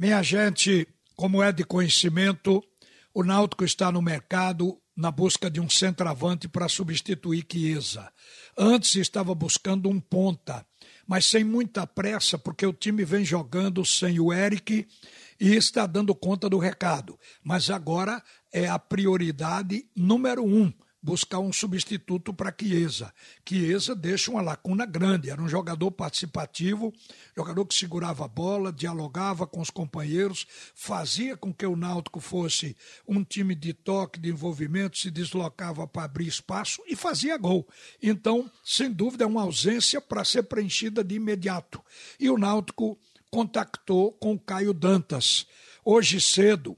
Minha gente, como é de conhecimento, o Náutico está no mercado na busca de um centroavante para substituir Chiesa. Antes estava buscando um ponta, mas sem muita pressa, porque o time vem jogando sem o Eric e está dando conta do recado. Mas agora é a prioridade número um buscar um substituto para Chiesa. Chiesa deixa uma lacuna grande, era um jogador participativo, jogador que segurava a bola, dialogava com os companheiros, fazia com que o Náutico fosse um time de toque, de envolvimento, se deslocava para abrir espaço e fazia gol. Então, sem dúvida, é uma ausência para ser preenchida de imediato. E o Náutico contactou com o Caio Dantas. Hoje cedo,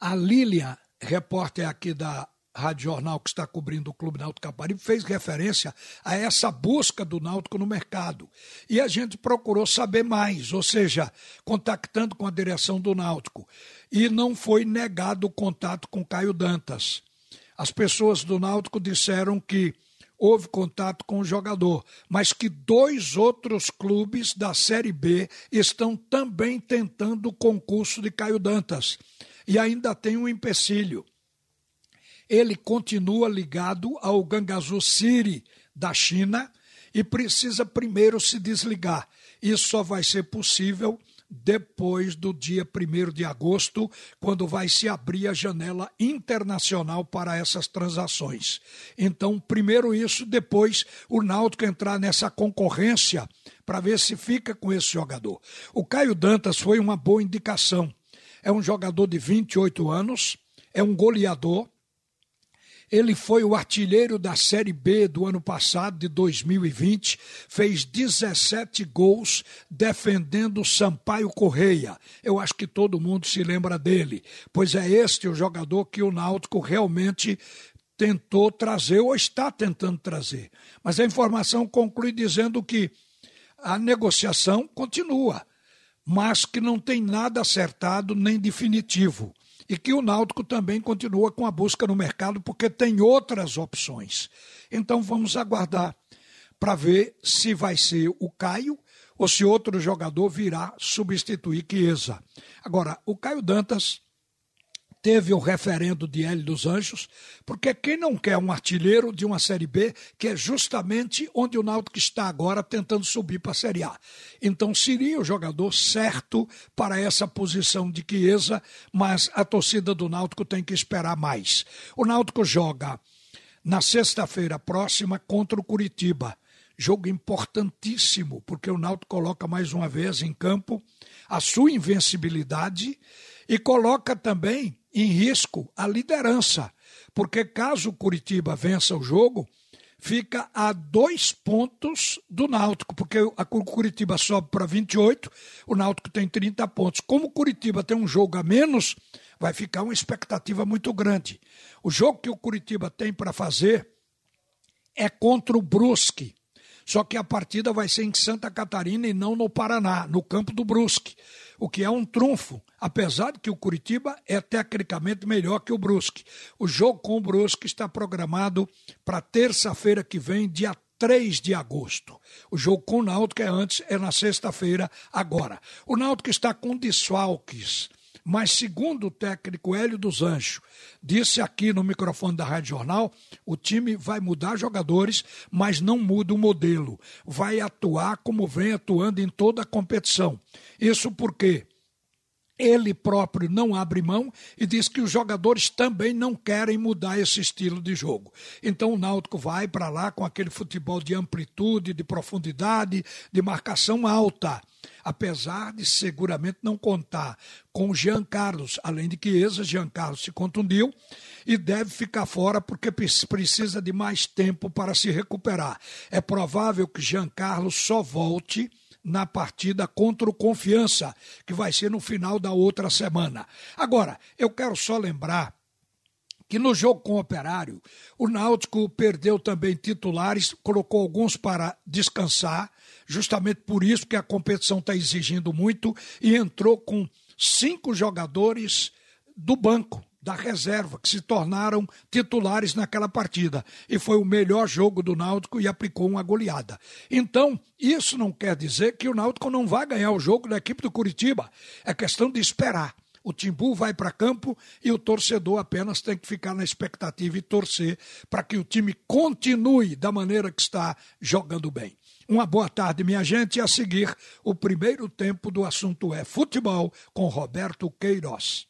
a Lília, repórter aqui da Rádio Jornal que está cobrindo o Clube Náutico Caparibe, fez referência a essa busca do Náutico no mercado. E a gente procurou saber mais, ou seja, contactando com a direção do Náutico. E não foi negado o contato com Caio Dantas. As pessoas do Náutico disseram que houve contato com o jogador, mas que dois outros clubes da Série B estão também tentando o concurso de Caio Dantas. E ainda tem um empecilho ele continua ligado ao Gangazu City da China e precisa primeiro se desligar. Isso só vai ser possível depois do dia 1 de agosto, quando vai se abrir a janela internacional para essas transações. Então, primeiro isso, depois o Náutico entrar nessa concorrência para ver se fica com esse jogador. O Caio Dantas foi uma boa indicação. É um jogador de 28 anos, é um goleador, ele foi o artilheiro da Série B do ano passado, de 2020, fez 17 gols defendendo Sampaio Correia. Eu acho que todo mundo se lembra dele, pois é este o jogador que o Náutico realmente tentou trazer ou está tentando trazer. Mas a informação conclui dizendo que a negociação continua, mas que não tem nada acertado nem definitivo e que o Náutico também continua com a busca no mercado porque tem outras opções. Então vamos aguardar para ver se vai ser o Caio ou se outro jogador virá substituir Chiesa. Agora, o Caio Dantas teve o referendo de Hélio dos Anjos, porque quem não quer um artilheiro de uma Série B, que é justamente onde o Náutico está agora tentando subir para a Série A. Então seria o jogador certo para essa posição de Chiesa, mas a torcida do Náutico tem que esperar mais. O Náutico joga na sexta-feira próxima contra o Curitiba. Jogo importantíssimo, porque o Náutico coloca mais uma vez em campo a sua invencibilidade e coloca também em risco a liderança, porque caso o Curitiba vença o jogo, fica a dois pontos do Náutico, porque o Curitiba sobe para 28, o Náutico tem 30 pontos. Como o Curitiba tem um jogo a menos, vai ficar uma expectativa muito grande. O jogo que o Curitiba tem para fazer é contra o Brusque. Só que a partida vai ser em Santa Catarina e não no Paraná, no campo do Brusque o que é um trunfo, apesar de que o Curitiba é tecnicamente melhor que o Brusque. O jogo com o Brusque está programado para terça-feira que vem, dia 3 de agosto. O jogo com o Náutico é antes, é na sexta-feira, agora. O Náutico está com desfalques mas, segundo o técnico Hélio dos Anjos, disse aqui no microfone da Rádio Jornal, o time vai mudar jogadores, mas não muda o modelo. Vai atuar como vem atuando em toda a competição. Isso porque ele próprio não abre mão e diz que os jogadores também não querem mudar esse estilo de jogo. Então o Náutico vai para lá com aquele futebol de amplitude, de profundidade, de marcação alta apesar de seguramente não contar com Jean Carlos, além de que Eza Jean Carlos se contundiu e deve ficar fora porque precisa de mais tempo para se recuperar. É provável que Jean Carlos só volte na partida contra o Confiança, que vai ser no final da outra semana. Agora, eu quero só lembrar que no jogo com o Operário, o Náutico perdeu também titulares, colocou alguns para descansar, justamente por isso que a competição está exigindo muito, e entrou com cinco jogadores do banco, da reserva, que se tornaram titulares naquela partida. E foi o melhor jogo do Náutico e aplicou uma goleada. Então, isso não quer dizer que o Náutico não vai ganhar o jogo da equipe do Curitiba. É questão de esperar. O Timbu vai para campo e o torcedor apenas tem que ficar na expectativa e torcer para que o time continue da maneira que está jogando bem. Uma boa tarde, minha gente. E a seguir, o primeiro tempo do assunto é futebol com Roberto Queiroz.